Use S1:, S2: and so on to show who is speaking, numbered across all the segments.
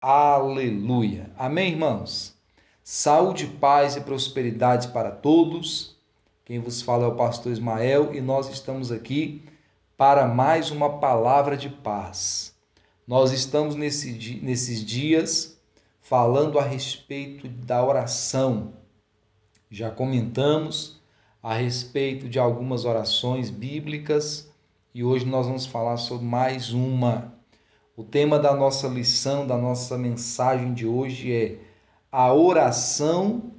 S1: Aleluia. Amém, irmãos? Saúde, paz e prosperidade para todos. Quem vos fala é o pastor Ismael e nós estamos aqui para mais uma palavra de paz. Nós estamos nesse, nesses dias falando a respeito da oração. Já comentamos a respeito de algumas orações bíblicas e hoje nós vamos falar sobre mais uma. O tema da nossa lição, da nossa mensagem de hoje é a oração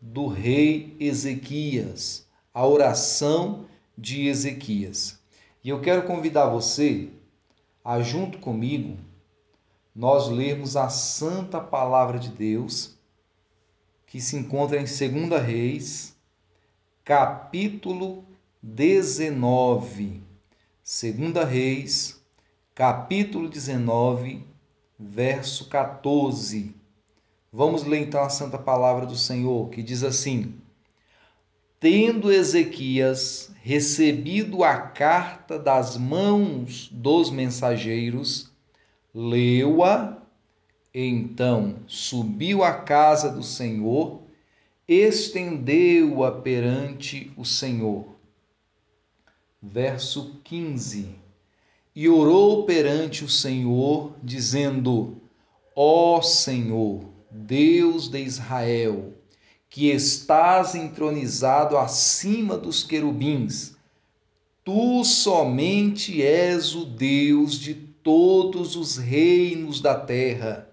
S1: do rei Ezequias. A oração de Ezequias. E eu quero convidar você a, junto comigo, nós lermos a santa palavra de Deus, que se encontra em 2 Reis, capítulo 19. 2 Reis, capítulo 19, verso 14. Vamos ler então a santa palavra do Senhor, que diz assim: Tendo Ezequias recebido a carta das mãos dos mensageiros, leu-a, então subiu à casa do Senhor, estendeu-a perante o Senhor. Verso 15. E orou perante o Senhor, dizendo: Ó Senhor, Deus de Israel, que estás entronizado acima dos querubins. Tu somente és o Deus de todos os reinos da terra.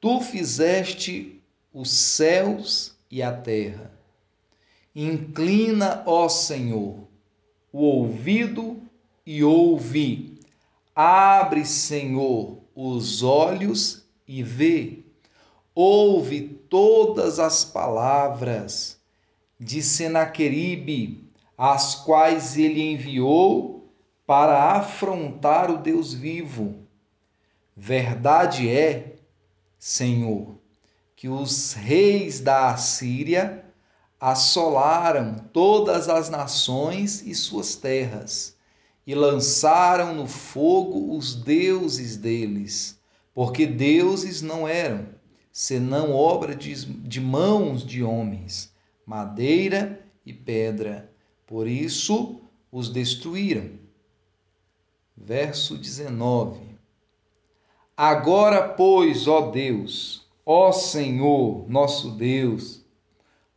S1: Tu fizeste os céus e a terra. Inclina, ó Senhor, o ouvido e ouve. Abre, Senhor, os olhos e vê ouve todas as palavras de Senaqueribe, as quais ele enviou para afrontar o Deus vivo. Verdade é, Senhor, que os reis da Assíria assolaram todas as nações e suas terras e lançaram no fogo os deuses deles, porque deuses não eram senão obra de, de mãos de homens, madeira e pedra. Por isso os destruíram. Verso 19. Agora, pois, ó Deus, ó Senhor, nosso Deus,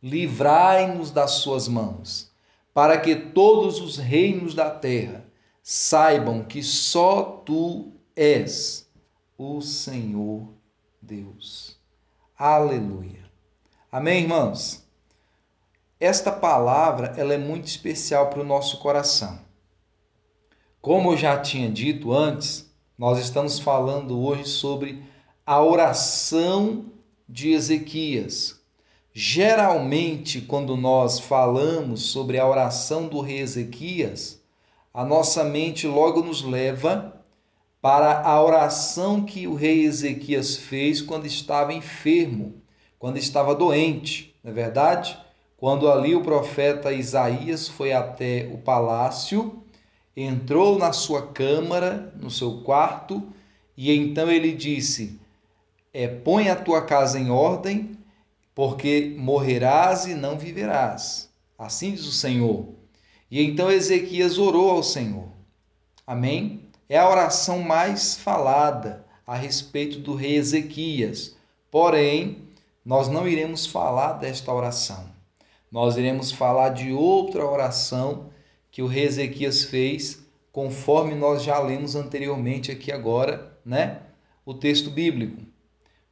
S1: livrai-nos das suas mãos, para que todos os reinos da terra saibam que só tu és o Senhor Deus. Aleluia. Amém, irmãos? Esta palavra ela é muito especial para o nosso coração. Como eu já tinha dito antes, nós estamos falando hoje sobre a oração de Ezequias. Geralmente, quando nós falamos sobre a oração do rei Ezequias, a nossa mente logo nos leva para a oração que o rei Ezequias fez quando estava enfermo, quando estava doente, não é verdade? Quando ali o profeta Isaías foi até o palácio, entrou na sua câmara, no seu quarto, e então ele disse: é, Põe a tua casa em ordem, porque morrerás e não viverás. Assim diz o Senhor. E então Ezequias orou ao Senhor. Amém? é a oração mais falada a respeito do rei Ezequias. Porém, nós não iremos falar desta oração. Nós iremos falar de outra oração que o rei Ezequias fez, conforme nós já lemos anteriormente aqui agora, né? O texto bíblico.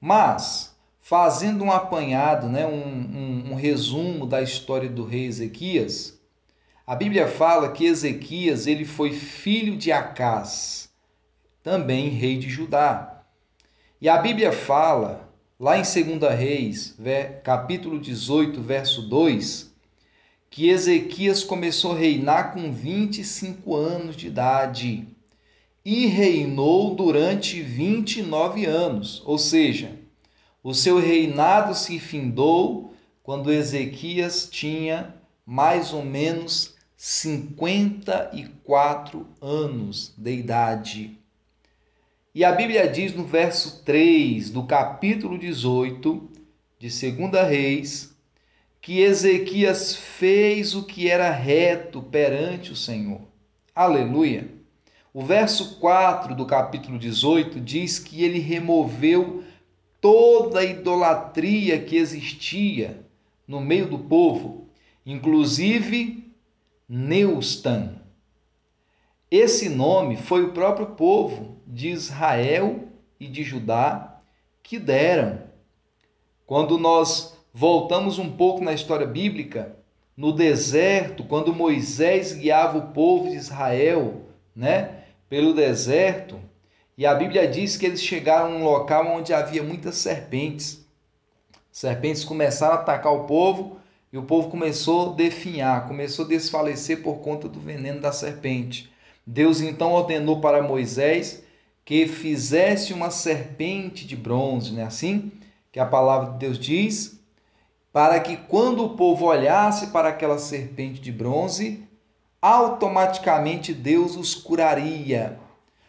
S1: Mas, fazendo um apanhado, né? um, um, um resumo da história do rei Ezequias, a Bíblia fala que Ezequias ele foi filho de Acás, também rei de Judá. E a Bíblia fala, lá em 2 Reis, capítulo 18, verso 2, que Ezequias começou a reinar com 25 anos de idade e reinou durante 29 anos, ou seja, o seu reinado se findou quando Ezequias tinha mais ou menos 54 anos de idade. E a Bíblia diz no verso 3 do capítulo 18 de 2 Reis que Ezequias fez o que era reto perante o Senhor. Aleluia! O verso 4 do capítulo 18 diz que ele removeu toda a idolatria que existia no meio do povo, inclusive Neustan. Esse nome foi o próprio povo de Israel e de Judá que deram. Quando nós voltamos um pouco na história bíblica, no deserto, quando Moisés guiava o povo de Israel, né, pelo deserto, e a Bíblia diz que eles chegaram a um local onde havia muitas serpentes. Serpentes começaram a atacar o povo e o povo começou a definhar, começou a desfalecer por conta do veneno da serpente. Deus então ordenou para Moisés que fizesse uma serpente de bronze, não é assim? Que a palavra de Deus diz, para que quando o povo olhasse para aquela serpente de bronze, automaticamente Deus os curaria.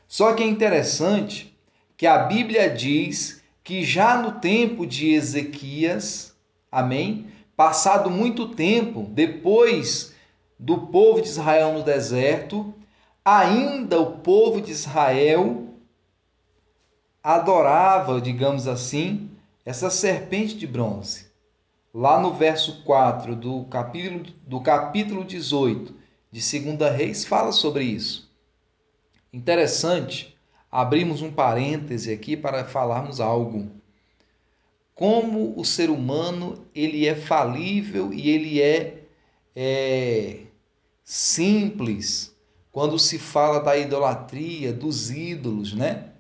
S1: Só que é interessante que a Bíblia diz que já no tempo de Ezequias, amém? Passado muito tempo depois do povo de Israel no deserto, ainda o povo de Israel adorava, digamos assim, essa serpente de bronze. Lá no verso 4 do capítulo, do capítulo 18 de 2 Reis fala sobre isso. Interessante, abrimos um parêntese aqui para falarmos algo. Como o ser humano ele é falível e ele é, é simples quando se fala da idolatria, dos ídolos, né?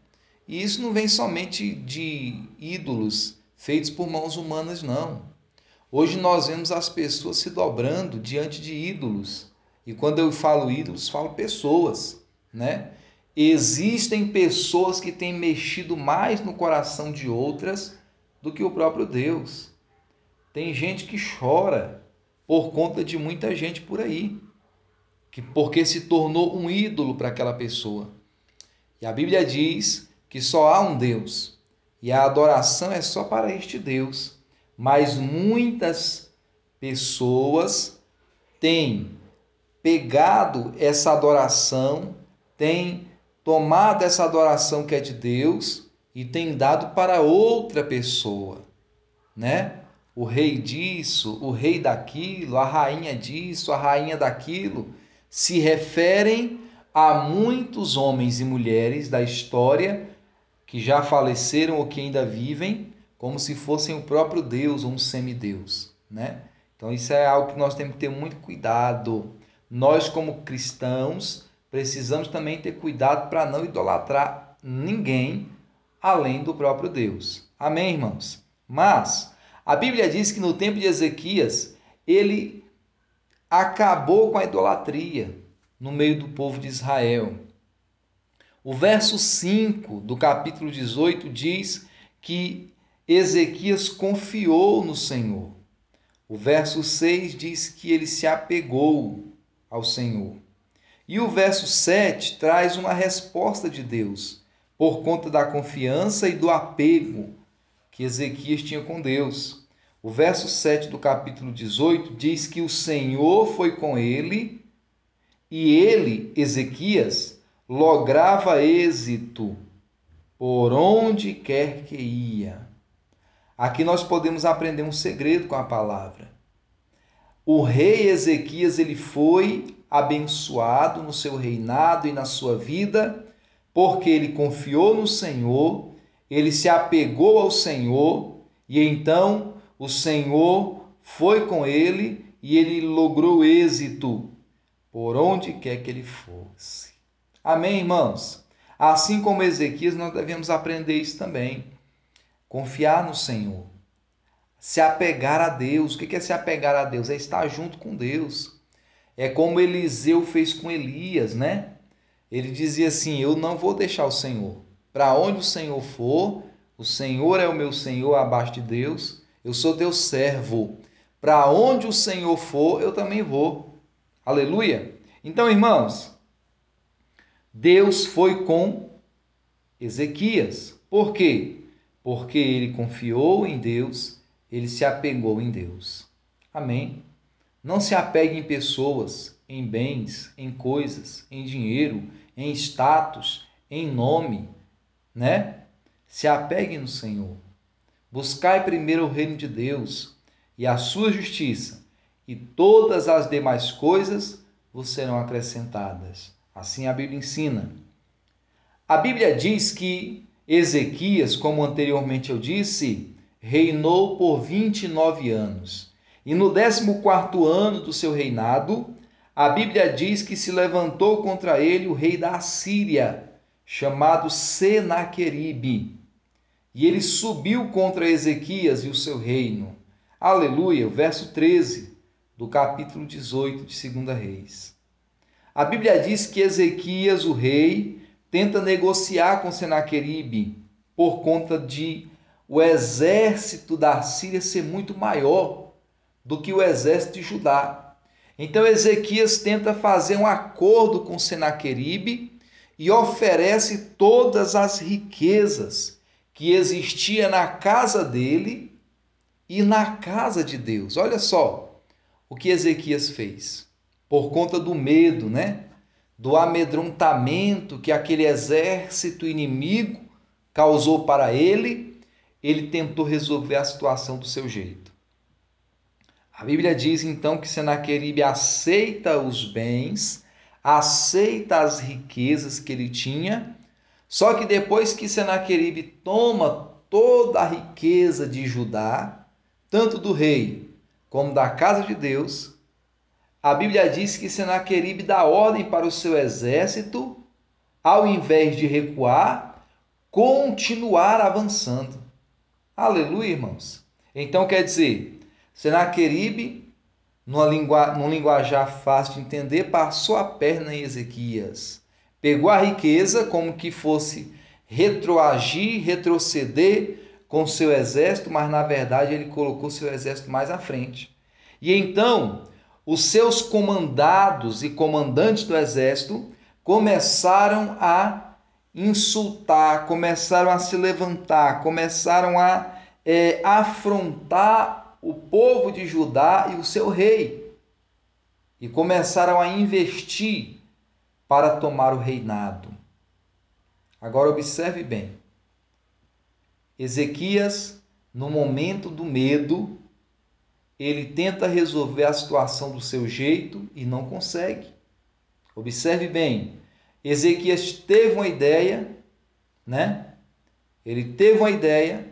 S1: E isso não vem somente de ídolos feitos por mãos humanas, não. Hoje nós vemos as pessoas se dobrando diante de ídolos. E quando eu falo ídolos, falo pessoas, né? Existem pessoas que têm mexido mais no coração de outras do que o próprio Deus. Tem gente que chora por conta de muita gente por aí que porque se tornou um ídolo para aquela pessoa. E a Bíblia diz que só há um Deus e a adoração é só para este Deus. Mas muitas pessoas têm pegado essa adoração, têm tomado essa adoração que é de Deus e têm dado para outra pessoa, né? O rei disso, o rei daquilo, a rainha disso, a rainha daquilo se referem a muitos homens e mulheres da história que já faleceram ou que ainda vivem, como se fossem o próprio Deus ou um semideus, né? Então isso é algo que nós temos que ter muito cuidado. Nós como cristãos precisamos também ter cuidado para não idolatrar ninguém além do próprio Deus. Amém, irmãos? Mas a Bíblia diz que no tempo de Ezequias, ele acabou com a idolatria no meio do povo de Israel. O verso 5 do capítulo 18 diz que Ezequias confiou no Senhor. O verso 6 diz que ele se apegou ao Senhor. E o verso 7 traz uma resposta de Deus por conta da confiança e do apego que Ezequias tinha com Deus. O verso 7 do capítulo 18 diz que o Senhor foi com ele e ele, Ezequias, lograva êxito por onde quer que ia. Aqui nós podemos aprender um segredo com a palavra. O rei Ezequias ele foi abençoado no seu reinado e na sua vida, porque ele confiou no Senhor, ele se apegou ao Senhor e então o Senhor foi com ele e ele logrou êxito por onde quer que ele fosse. Amém, irmãos? Assim como Ezequias, nós devemos aprender isso também. Confiar no Senhor. Se apegar a Deus. O que é se apegar a Deus? É estar junto com Deus. É como Eliseu fez com Elias, né? Ele dizia assim: Eu não vou deixar o Senhor. Para onde o Senhor for, o Senhor é o meu Senhor abaixo de Deus eu sou teu servo. Para onde o Senhor for, eu também vou. Aleluia. Então, irmãos, Deus foi com Ezequias. Por quê? Porque ele confiou em Deus, ele se apegou em Deus. Amém? Não se apegue em pessoas, em bens, em coisas, em dinheiro, em status, em nome, né? Se apegue no Senhor. Buscai primeiro o reino de Deus e a sua justiça, e todas as demais coisas vos serão acrescentadas. Assim a Bíblia ensina. A Bíblia diz que Ezequias, como anteriormente eu disse, reinou por 29 anos. E no 14 ano do seu reinado, a Bíblia diz que se levantou contra ele o rei da Assíria, chamado Senaqueribe. E ele subiu contra Ezequias e o seu reino. Aleluia, o verso 13 do capítulo 18 de 2 Reis. A Bíblia diz que Ezequias, o rei, tenta negociar com Senaqueribe por conta de o exército da Síria ser muito maior do que o exército de Judá. Então Ezequias tenta fazer um acordo com Senaqueribe e oferece todas as riquezas que existia na casa dele e na casa de Deus. Olha só o que Ezequias fez. Por conta do medo, né? Do amedrontamento que aquele exército inimigo causou para ele, ele tentou resolver a situação do seu jeito. A Bíblia diz então que Senaqueribe aceita os bens, aceita as riquezas que ele tinha só que depois que Senaqueribe toma toda a riqueza de Judá, tanto do rei como da casa de Deus, a Bíblia diz que Senaqueribe dá ordem para o seu exército, ao invés de recuar, continuar avançando. Aleluia, irmãos. Então quer dizer, Senaqueribe, numa lingu... num linguajar fácil de entender, passou a perna em Ezequias Pegou a riqueza como que fosse retroagir, retroceder com seu exército, mas na verdade ele colocou seu exército mais à frente. E então, os seus comandados e comandantes do exército começaram a insultar, começaram a se levantar, começaram a é, afrontar o povo de Judá e o seu rei. E começaram a investir para tomar o reinado. Agora observe bem. Ezequias, no momento do medo, ele tenta resolver a situação do seu jeito e não consegue. Observe bem. Ezequias teve uma ideia, né? Ele teve uma ideia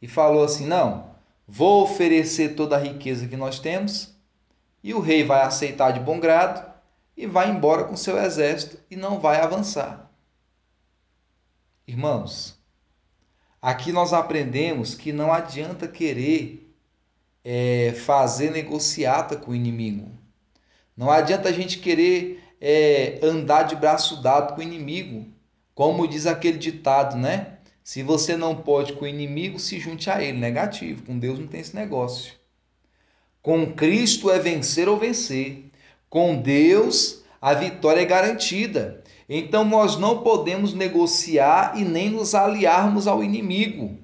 S1: e falou assim: "Não, vou oferecer toda a riqueza que nós temos". E o rei vai aceitar de bom grado e vai embora com seu exército e não vai avançar. Irmãos, aqui nós aprendemos que não adianta querer é, fazer negociata com o inimigo. Não adianta a gente querer é, andar de braço dado com o inimigo. Como diz aquele ditado, né? Se você não pode com o inimigo, se junte a ele. Negativo. Com Deus não tem esse negócio. Com Cristo é vencer ou vencer. Com Deus, a vitória é garantida. Então nós não podemos negociar e nem nos aliarmos ao inimigo.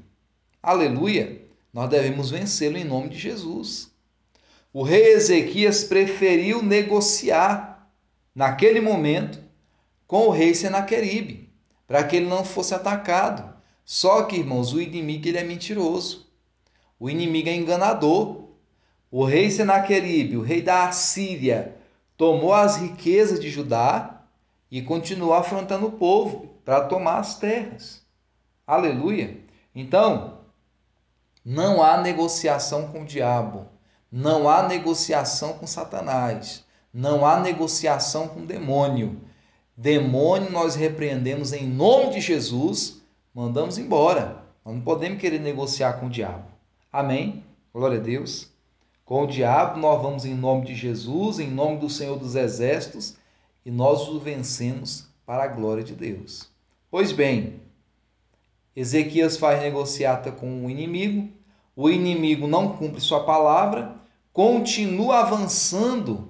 S1: Aleluia! Nós devemos vencê-lo em nome de Jesus. O rei Ezequias preferiu negociar naquele momento com o rei Senaqueribe, para que ele não fosse atacado. Só que, irmãos, o inimigo ele é mentiroso. O inimigo é enganador. O rei Senaqueribe, o rei da Assíria, tomou as riquezas de Judá e continuou afrontando o povo para tomar as terras. Aleluia! Então, não há negociação com o diabo, não há negociação com Satanás, não há negociação com o demônio. Demônio nós repreendemos em nome de Jesus, mandamos embora. Nós não podemos querer negociar com o diabo. Amém? Glória a Deus. Com o diabo, nós vamos em nome de Jesus, em nome do Senhor dos Exércitos, e nós o vencemos para a glória de Deus. Pois bem, Ezequias faz negociata com o inimigo, o inimigo não cumpre sua palavra, continua avançando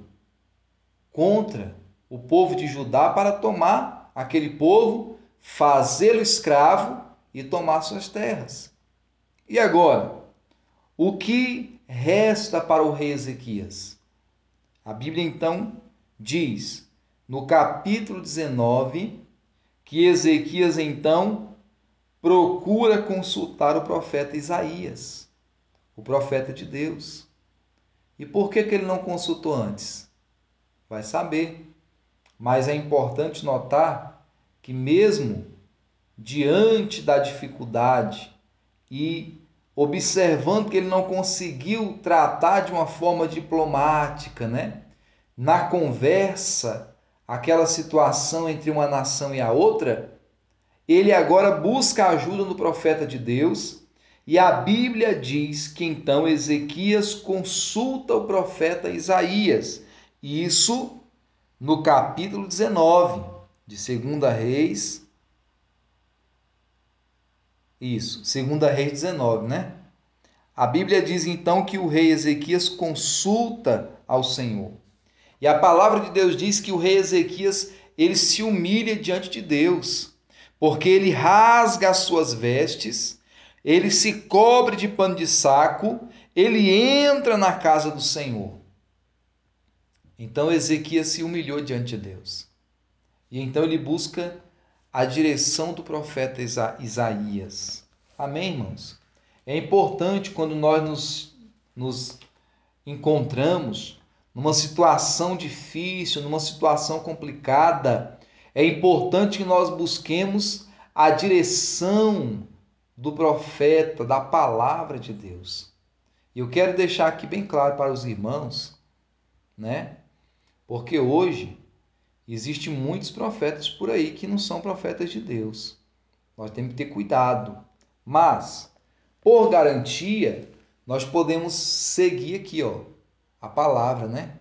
S1: contra o povo de Judá para tomar aquele povo, fazê-lo escravo e tomar suas terras. E agora, o que resta para o rei Ezequias? A Bíblia então diz, no capítulo 19, que Ezequias então procura consultar o profeta Isaías, o profeta de Deus. E por que, que ele não consultou antes? Vai saber. Mas é importante notar que, mesmo diante da dificuldade e observando que ele não conseguiu tratar de uma forma diplomática, né? Na conversa, aquela situação entre uma nação e a outra, ele agora busca ajuda no profeta de Deus, e a Bíblia diz que então Ezequias consulta o profeta Isaías. Isso no capítulo 19 de 2 Reis. Isso, 2 Reis 19, né? A Bíblia diz então que o rei Ezequias consulta ao Senhor. E a palavra de Deus diz que o rei Ezequias, ele se humilha diante de Deus, porque ele rasga as suas vestes, ele se cobre de pano de saco, ele entra na casa do Senhor. Então Ezequias se humilhou diante de Deus. E então ele busca a direção do profeta Isaías. Amém, irmãos? É importante quando nós nos, nos encontramos numa situação difícil, numa situação complicada, é importante que nós busquemos a direção do profeta, da palavra de Deus. E eu quero deixar aqui bem claro para os irmãos, né? Porque hoje existem muitos profetas por aí que não são profetas de Deus. Nós temos que ter cuidado. Mas, por garantia, nós podemos seguir aqui, ó, a palavra, né?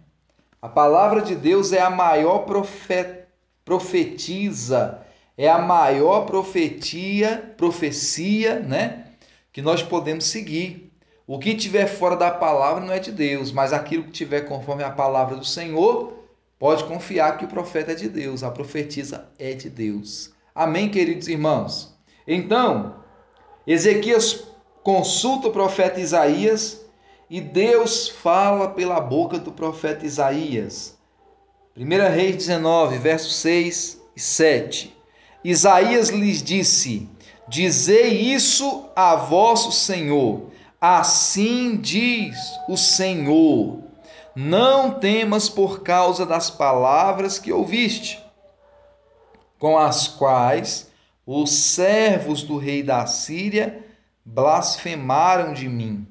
S1: A palavra de Deus é a maior profeta, profetiza, é a maior profetia, profecia, né? Que nós podemos seguir. O que tiver fora da palavra não é de Deus, mas aquilo que tiver conforme a palavra do Senhor, Pode confiar que o profeta é de Deus, a profetisa é de Deus. Amém, queridos irmãos? Então, Ezequias consulta o profeta Isaías e Deus fala pela boca do profeta Isaías. 1 Reis 19, versos 6 e 7. Isaías lhes disse: Dizei isso a vosso Senhor. Assim diz o Senhor não temas por causa das palavras que ouviste, com as quais os servos do rei da Síria blasfemaram de mim.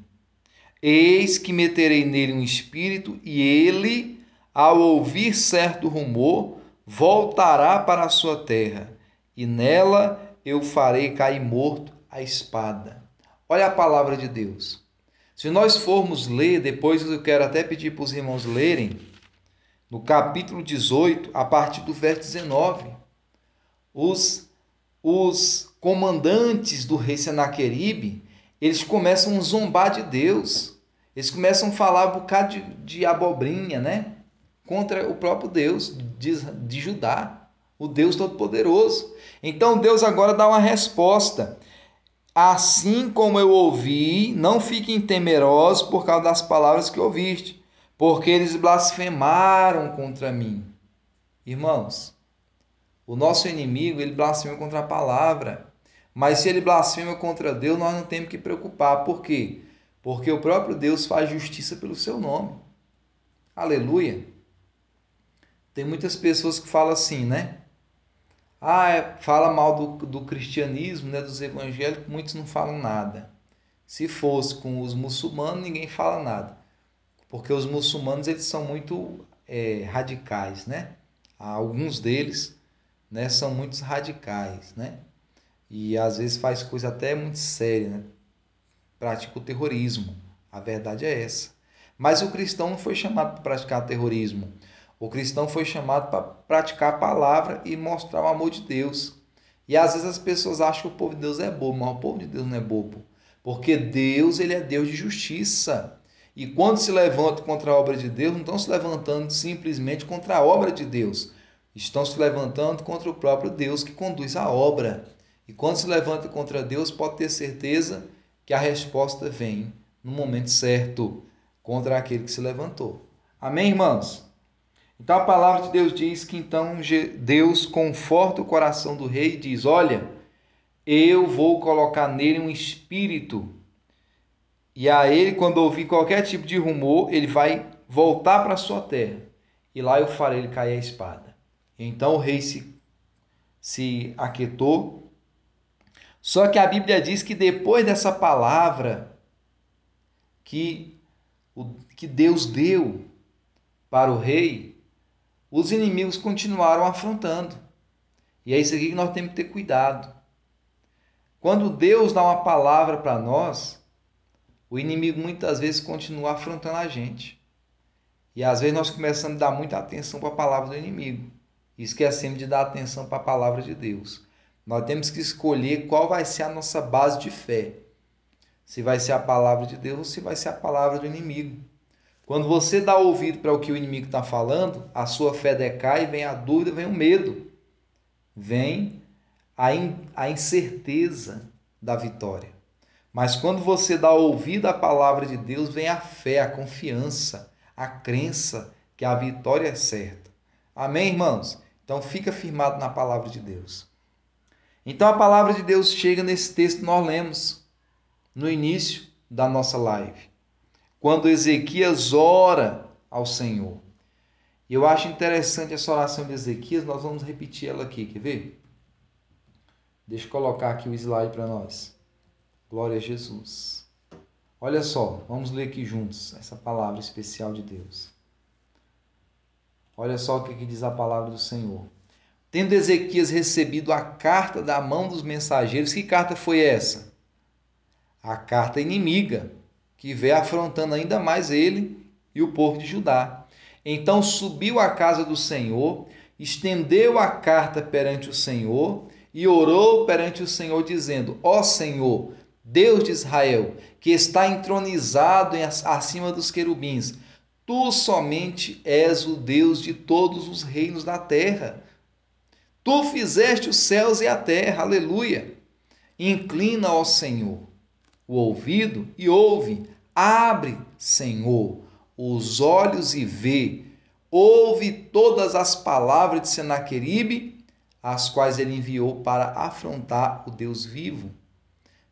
S1: Eis que meterei nele um espírito, e ele, ao ouvir certo rumor, voltará para a sua terra, e nela eu farei cair morto a espada. Olha a palavra de Deus. Se nós formos ler, depois eu quero até pedir para os irmãos lerem, no capítulo 18, a partir do verso 19, os, os comandantes do rei Senaqueribe, eles começam a zombar de Deus, eles começam a falar um bocado de, de abobrinha, né? Contra o próprio Deus de, de Judá, o Deus Todo-Poderoso. Então Deus agora dá uma resposta. Assim como eu ouvi, não fiquem temerosos por causa das palavras que ouviste, porque eles blasfemaram contra mim. Irmãos, o nosso inimigo, ele blasfema contra a palavra. Mas se ele blasfema contra Deus, nós não temos que preocupar. Por quê? Porque o próprio Deus faz justiça pelo seu nome. Aleluia. Tem muitas pessoas que falam assim, né? Ah, é, fala mal do, do cristianismo, né, dos evangélicos, muitos não falam nada. Se fosse com os muçulmanos, ninguém fala nada. Porque os muçulmanos eles são muito é, radicais, né? Alguns deles né, são muito radicais, né? E às vezes faz coisa até muito séria, né? Pratica o terrorismo. A verdade é essa. Mas o cristão não foi chamado para praticar terrorismo. O cristão foi chamado para praticar a palavra e mostrar o amor de Deus. E às vezes as pessoas acham que o povo de Deus é bobo, mas o povo de Deus não é bobo. Porque Deus, ele é Deus de justiça. E quando se levanta contra a obra de Deus, não estão se levantando simplesmente contra a obra de Deus. estão se levantando contra o próprio Deus que conduz a obra. E quando se levanta contra Deus, pode ter certeza que a resposta vem no momento certo contra aquele que se levantou. Amém, irmãos? Então a palavra de Deus diz que então Deus conforta o coração do rei e diz: Olha, eu vou colocar nele um espírito. E a ele, quando ouvir qualquer tipo de rumor, ele vai voltar para sua terra. E lá eu farei ele cair a espada. Então o rei se, se aquietou. Só que a Bíblia diz que depois dessa palavra que, que Deus deu para o rei, os inimigos continuaram afrontando. E é isso aqui que nós temos que ter cuidado. Quando Deus dá uma palavra para nós, o inimigo muitas vezes continua afrontando a gente. E às vezes nós começamos a dar muita atenção para a palavra do inimigo e esquecemos de dar atenção para a palavra de Deus. Nós temos que escolher qual vai ser a nossa base de fé. Se vai ser a palavra de Deus ou se vai ser a palavra do inimigo. Quando você dá ouvido para o que o inimigo está falando, a sua fé decai, vem a dúvida, vem o medo, vem a, in, a incerteza da vitória. Mas quando você dá ouvido à palavra de Deus, vem a fé, a confiança, a crença que a vitória é certa. Amém, irmãos? Então fica firmado na palavra de Deus. Então a palavra de Deus chega nesse texto que nós lemos no início da nossa live quando Ezequias ora ao Senhor. Eu acho interessante essa oração de Ezequias, nós vamos repetir ela aqui, quer ver? Deixa eu colocar aqui o slide para nós. Glória a Jesus. Olha só, vamos ler aqui juntos essa palavra especial de Deus. Olha só o que diz a palavra do Senhor. Tendo Ezequias recebido a carta da mão dos mensageiros, que carta foi essa? A carta inimiga que veio afrontando ainda mais ele e o povo de Judá. Então subiu à casa do Senhor, estendeu a carta perante o Senhor e orou perante o Senhor, dizendo: Ó Senhor, Deus de Israel, que está entronizado acima dos querubins, tu somente és o Deus de todos os reinos da terra. Tu fizeste os céus e a terra, aleluia. Inclina, ó Senhor, o ouvido e ouve. Abre, Senhor, os olhos e vê. Ouve todas as palavras de Senaqueribe, as quais ele enviou para afrontar o Deus vivo.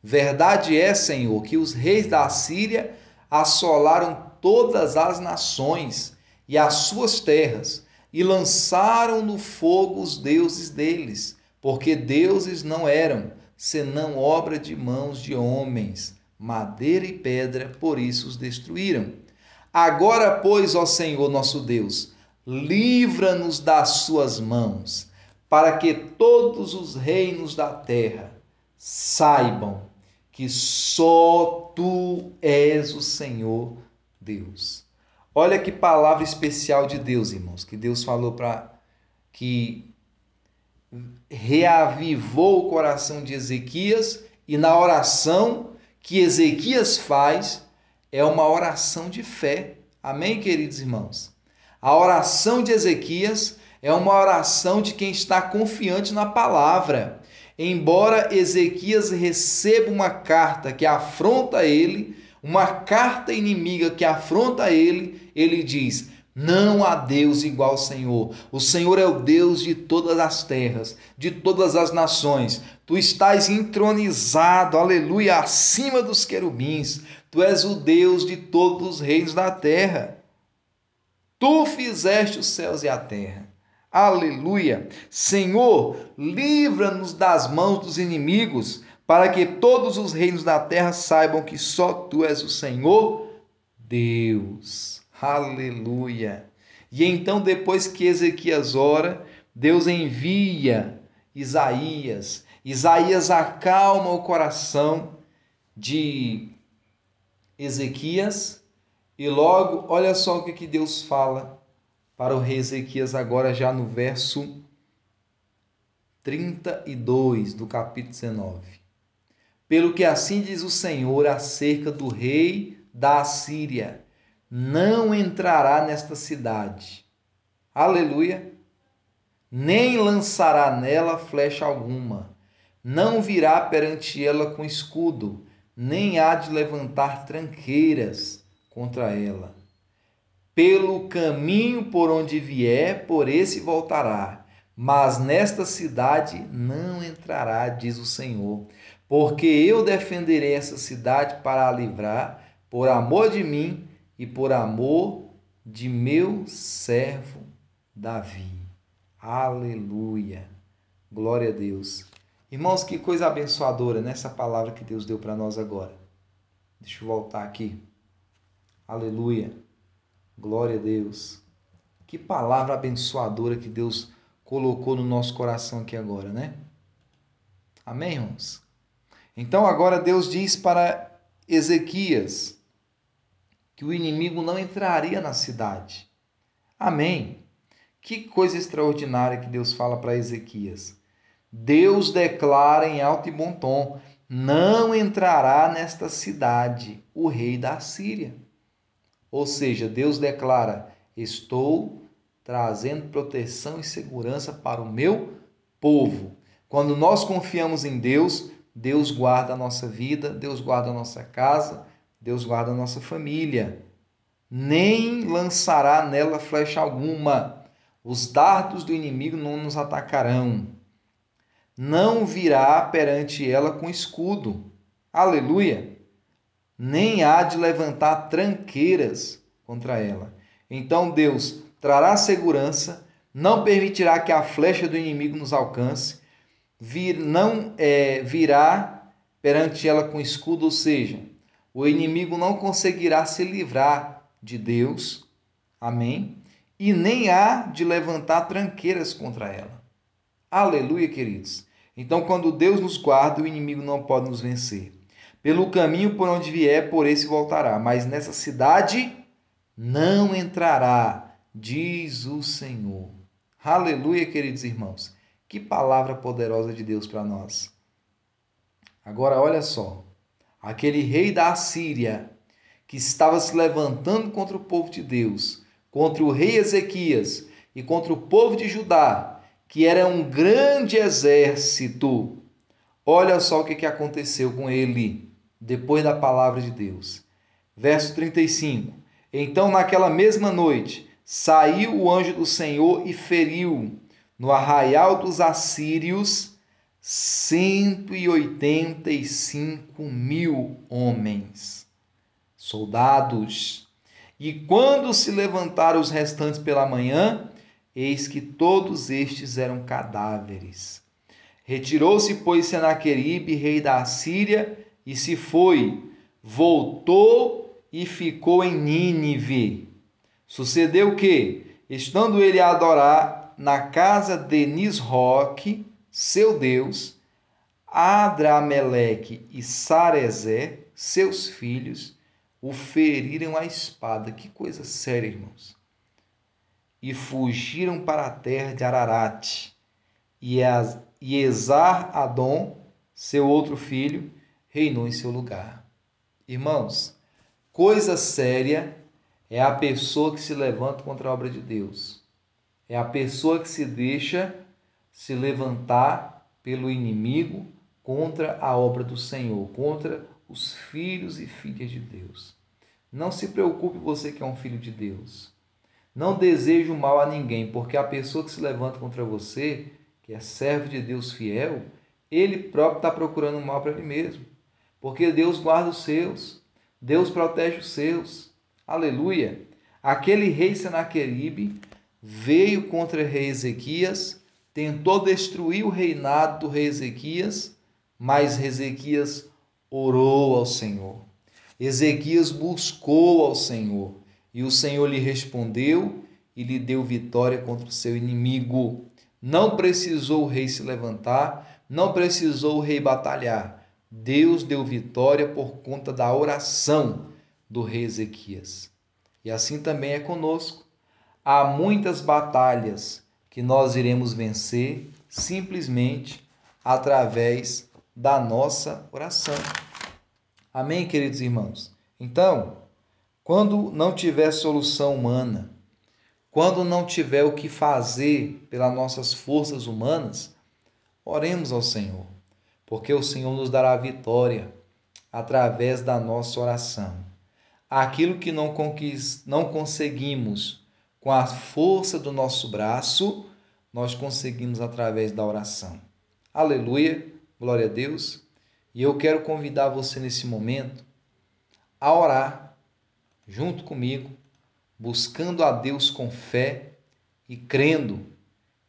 S1: Verdade é, Senhor, que os reis da Síria assolaram todas as nações e as suas terras e lançaram no fogo os deuses deles, porque deuses não eram, senão obra de mãos de homens, madeira e pedra, por isso os destruíram. Agora, pois, ó Senhor nosso Deus, livra-nos das suas mãos, para que todos os reinos da terra saibam que só tu és o Senhor Deus. Olha que palavra especial de Deus, irmãos, que Deus falou para que reavivou o coração de Ezequias e na oração que Ezequias faz é uma oração de fé. Amém, queridos irmãos? A oração de Ezequias é uma oração de quem está confiante na palavra. Embora Ezequias receba uma carta que afronta ele, uma carta inimiga que afronta ele, ele diz: não há Deus igual ao Senhor. O Senhor é o Deus de todas as terras, de todas as nações. Tu estás entronizado, aleluia, acima dos querubins. Tu és o Deus de todos os reinos da terra. Tu fizeste os céus e a terra. Aleluia. Senhor, livra-nos das mãos dos inimigos, para que todos os reinos da terra saibam que só tu és o Senhor, Deus. Aleluia. E então, depois que Ezequias ora, Deus envia Isaías. Isaías acalma o coração de Ezequias e logo, olha só o que Deus fala para o rei Ezequias agora já no verso 32 do capítulo 19. Pelo que assim diz o Senhor acerca do rei da Assíria, não entrará nesta cidade. Aleluia. nem lançará nela flecha alguma, não virá perante ela com escudo, nem há de levantar tranqueiras contra ela. Pelo caminho por onde vier, por esse voltará, mas nesta cidade não entrará, diz o Senhor, porque eu defenderei essa cidade para a livrar, por amor de mim e por amor de meu servo Davi. Aleluia. Glória a Deus. Irmãos, que coisa abençoadora nessa palavra que Deus deu para nós agora. Deixa eu voltar aqui. Aleluia. Glória a Deus. Que palavra abençoadora que Deus colocou no nosso coração aqui agora, né? Amém, irmãos? Então agora Deus diz para Ezequias que o inimigo não entraria na cidade. Amém. Que coisa extraordinária que Deus fala para Ezequias. Deus declara em alto e bom tom: não entrará nesta cidade o rei da Síria. Ou seja, Deus declara: estou trazendo proteção e segurança para o meu povo. Quando nós confiamos em Deus, Deus guarda a nossa vida, Deus guarda a nossa casa, Deus guarda a nossa família. Nem lançará nela flecha alguma os dardos do inimigo não nos atacarão. Não virá perante ela com escudo. Aleluia! Nem há de levantar tranqueiras contra ela. Então Deus trará segurança, não permitirá que a flecha do inimigo nos alcance, vir, não é, virá perante ela com escudo, ou seja, o inimigo não conseguirá se livrar de Deus. Amém? e nem há de levantar tranqueiras contra ela. Aleluia, queridos. Então, quando Deus nos guarda, o inimigo não pode nos vencer. Pelo caminho por onde vier, por esse voltará, mas nessa cidade não entrará, diz o Senhor. Aleluia, queridos irmãos. Que palavra poderosa de Deus para nós. Agora, olha só. Aquele rei da Assíria que estava se levantando contra o povo de Deus, contra o rei Ezequias e contra o povo de Judá, que era um grande exército. Olha só o que aconteceu com ele depois da palavra de Deus. Verso 35. Então, naquela mesma noite, saiu o anjo do Senhor e feriu no arraial dos assírios 185 mil homens, soldados e quando se levantaram os restantes pela manhã, eis que todos estes eram cadáveres. Retirou-se, pois, Senaqueribe, rei da Assíria, e se foi, voltou e ficou em Nínive. Sucedeu que, estando ele a adorar na casa de Nisroque, seu Deus, Adrameleque e Sarezé, seus filhos, o feriram a espada. Que coisa séria, irmãos. E fugiram para a terra de Ararat. E Esar Adom, seu outro filho, reinou em seu lugar. Irmãos, coisa séria é a pessoa que se levanta contra a obra de Deus. É a pessoa que se deixa se levantar pelo inimigo contra a obra do Senhor, contra os filhos e filhas de Deus. Não se preocupe você que é um filho de Deus. Não deseje o mal a ninguém, porque a pessoa que se levanta contra você, que é servo de Deus fiel, ele próprio está procurando o mal para ele mesmo. Porque Deus guarda os seus, Deus protege os seus. Aleluia! Aquele rei Senaqueribe veio contra o rei Ezequias, tentou destruir o reinado do rei Ezequias, mas Ezequias orou ao Senhor. Ezequias buscou ao Senhor e o Senhor lhe respondeu e lhe deu vitória contra o seu inimigo. Não precisou o rei se levantar, não precisou o rei batalhar. Deus deu vitória por conta da oração do rei Ezequias. E assim também é conosco. Há muitas batalhas que nós iremos vencer simplesmente através da nossa oração. Amém, queridos irmãos? Então, quando não tiver solução humana, quando não tiver o que fazer pelas nossas forças humanas, oremos ao Senhor, porque o Senhor nos dará vitória através da nossa oração. Aquilo que não, conquist... não conseguimos com a força do nosso braço, nós conseguimos através da oração. Aleluia, glória a Deus. E eu quero convidar você nesse momento a orar junto comigo buscando a Deus com fé e crendo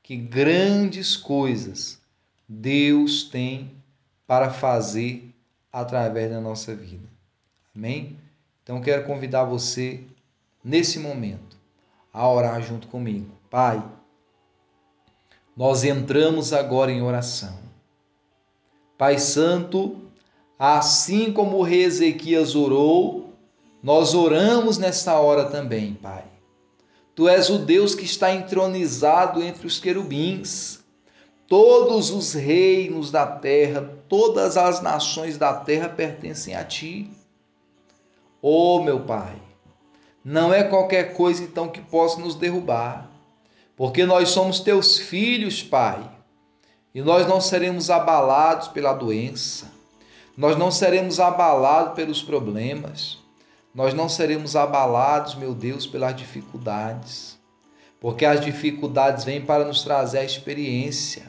S1: que grandes coisas Deus tem para fazer através da nossa vida. Amém? Então quero convidar você nesse momento a orar junto comigo. Pai, nós entramos agora em oração. Pai Santo, assim como o Ezequias orou, nós oramos nesta hora também, Pai. Tu és o Deus que está entronizado entre os querubins. Todos os reinos da terra, todas as nações da terra pertencem a ti. Oh, meu Pai, não é qualquer coisa então que possa nos derrubar, porque nós somos teus filhos, Pai, e nós não seremos abalados pela doença, nós não seremos abalados pelos problemas, nós não seremos abalados, meu Deus, pelas dificuldades, porque as dificuldades vêm para nos trazer a experiência,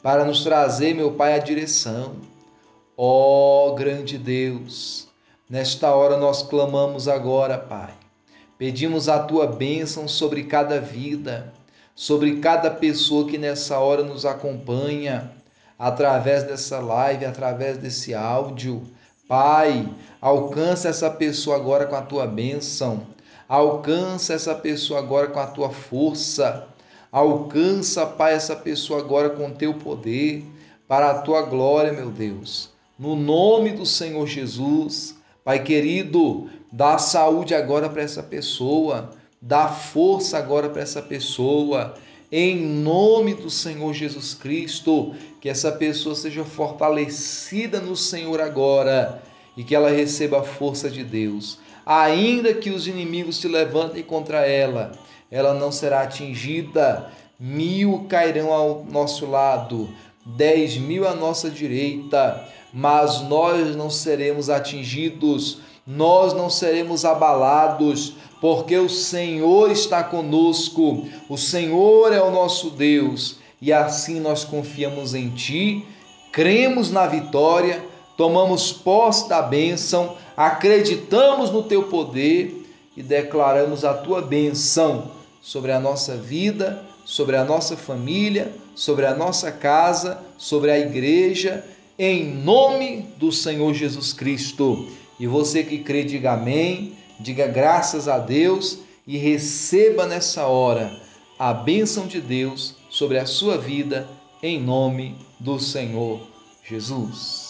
S1: para nos trazer, meu Pai, a direção. Ó oh, grande Deus, nesta hora nós clamamos agora, Pai. Pedimos a tua bênção sobre cada vida, sobre cada pessoa que nessa hora nos acompanha, através dessa live, através desse áudio Pai, alcança essa pessoa agora com a tua bênção. Alcança essa pessoa agora com a tua força. Alcança, Pai, essa pessoa agora com o teu poder, para a tua glória, meu Deus. No nome do Senhor Jesus, Pai querido, dá saúde agora para essa pessoa, dá força agora para essa pessoa. Em nome do Senhor Jesus Cristo, que essa pessoa seja fortalecida no Senhor agora e que ela receba a força de Deus. Ainda que os inimigos se levantem contra ela, ela não será atingida. Mil cairão ao nosso lado, dez mil à nossa direita, mas nós não seremos atingidos, nós não seremos abalados, porque o Senhor está conosco, o Senhor é o nosso Deus e assim nós confiamos em Ti, cremos na vitória, tomamos posse da bênção, acreditamos no Teu poder e declaramos a Tua bênção sobre a nossa vida, sobre a nossa família, sobre a nossa casa, sobre a igreja, em nome do Senhor Jesus Cristo. E você que crê, diga amém, diga graças a Deus e receba nessa hora a bênção de Deus sobre a sua vida, em nome do Senhor Jesus.